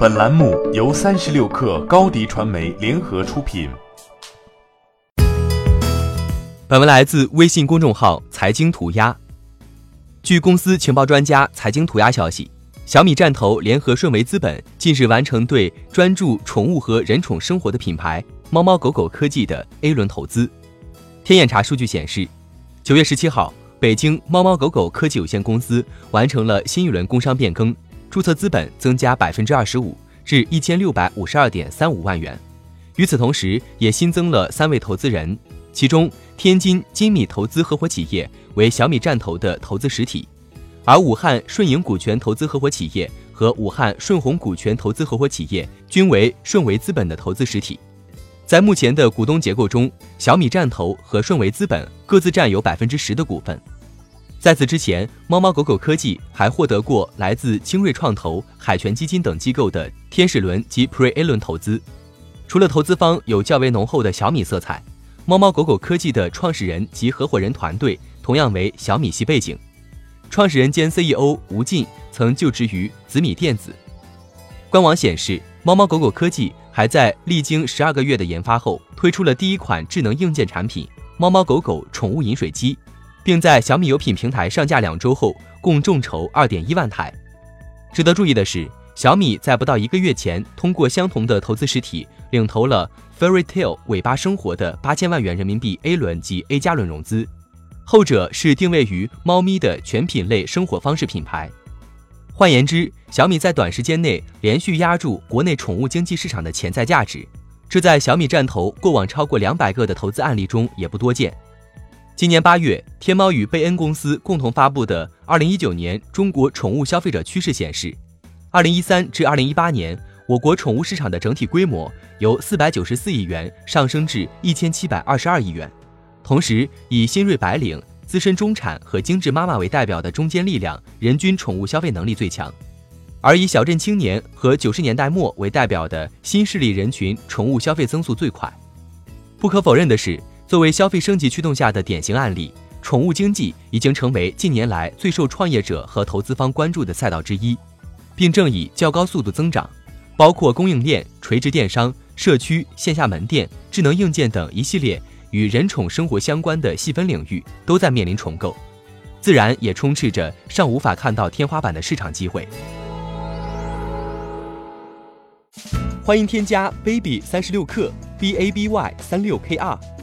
本栏目由三十六氪高低传媒联合出品。本文来自微信公众号财经涂鸦。据公司情报专家财经涂鸦消息，小米战投联合顺为资本近日完成对专注宠物和人宠生活的品牌猫猫狗狗科技的 A 轮投资。天眼查数据显示，九月十七号，北京猫猫狗狗科技有限公司完成了新一轮工商变更。注册资本增加百分之二十五，至一千六百五十二点三五万元。与此同时，也新增了三位投资人，其中天津金米投资合伙企业为小米战投的投资实体，而武汉顺盈股权投资合伙企业和武汉顺宏股权投资合伙企业均为顺为资本的投资实体。在目前的股东结构中，小米战投和顺为资本各自占有百分之十的股份。在此之前，猫猫狗狗科技还获得过来自精锐创投、海泉基金等机构的天使轮及 Pre A 轮投资。除了投资方有较为浓厚的小米色彩，猫猫狗狗科技的创始人及合伙人团队同样为小米系背景。创始人兼 CEO 吴进曾就职于紫米电子。官网显示，猫猫狗狗科技还在历经十二个月的研发后，推出了第一款智能硬件产品——猫猫狗狗宠物饮水机。并在小米有品平台上架两周后，共众筹二点一万台。值得注意的是，小米在不到一个月前，通过相同的投资实体领投了 Fairy Tale 尾巴生活的八千万元人民币 A 轮及 A 加轮融资，后者是定位于猫咪的全品类生活方式品牌。换言之，小米在短时间内连续压住国内宠物经济市场的潜在价值，这在小米战投过往超过两百个的投资案例中也不多见。今年八月，天猫与贝恩公司共同发布的《二零一九年中国宠物消费者趋势》显示，二零一三至二零一八年，我国宠物市场的整体规模由四百九十四亿元上升至一千七百二十二亿元。同时，以新锐白领、资深中产和精致妈妈为代表的中坚力量，人均宠物消费能力最强；而以小镇青年和九十年代末为代表的新势力人群，宠物消费增速最快。不可否认的是。作为消费升级驱动下的典型案例，宠物经济已经成为近年来最受创业者和投资方关注的赛道之一，并正以较高速度增长。包括供应链、垂直电商、社区、线下门店、智能硬件等一系列与人宠生活相关的细分领域都在面临重构，自然也充斥着尚无法看到天花板的市场机会。欢迎添加 baby 三十六克 b a b y 三六 k r。